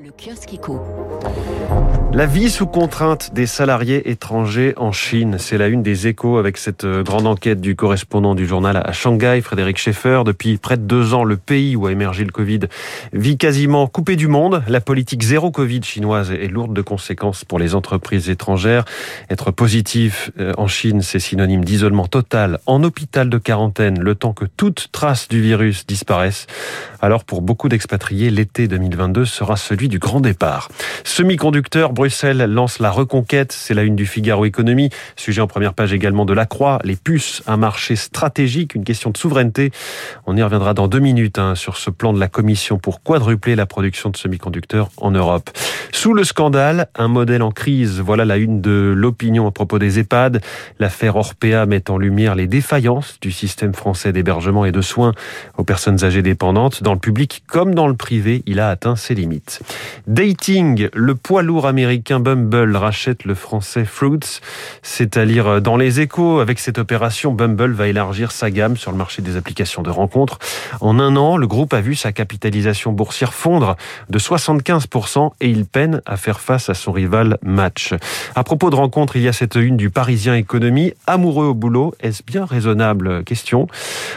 Le kiosque éco. La vie sous contrainte des salariés étrangers en Chine, c'est la une des échos avec cette euh, grande enquête du correspondant du journal à Shanghai, Frédéric Schaeffer. Depuis près de deux ans, le pays où a émergé le Covid vit quasiment coupé du monde. La politique zéro Covid chinoise est lourde de conséquences pour les entreprises étrangères. Être positif euh, en Chine, c'est synonyme d'isolement total en hôpital de quarantaine, le temps que toute trace du virus disparaisse. Alors pour beaucoup d'expatriés, l'été 2022 sera celui du grand départ. Semi-conducteur, Bruxelles lance la reconquête. C'est la une du Figaro Économie. Sujet en première page également de la Croix. Les puces, un marché stratégique, une question de souveraineté. On y reviendra dans deux minutes hein, sur ce plan de la Commission pour quadrupler la production de semi-conducteurs en Europe. Sous le scandale, un modèle en crise. Voilà la une de l'opinion à propos des EHPAD. L'affaire Orpea met en lumière les défaillances du système français d'hébergement et de soins aux personnes âgées dépendantes. Dans le public comme dans le privé, il a atteint ses limites. Dating, le poids lourd américain Bumble rachète le français Fruits. C'est à lire dans les échos. Avec cette opération, Bumble va élargir sa gamme sur le marché des applications de rencontres. En un an, le groupe a vu sa capitalisation boursière fondre de 75% et il peine à faire face à son rival Match. À propos de rencontres, il y a cette une du Parisien Économie. Amoureux au boulot, est-ce bien raisonnable? Question.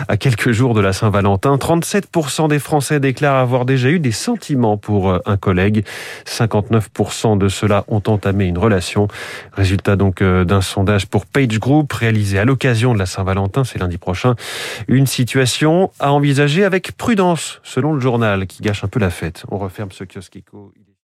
À quelques jours de la Saint-Valentin, 37% des Français déclarent avoir déjà eu des sentiments pour un collègue. 59% de ceux-là ont entamé une relation. Résultat donc euh, d'un sondage pour Page Group réalisé à l'occasion de la Saint-Valentin, c'est lundi prochain. Une situation à envisager avec prudence, selon le journal, qui gâche un peu la fête. On referme ce kiosque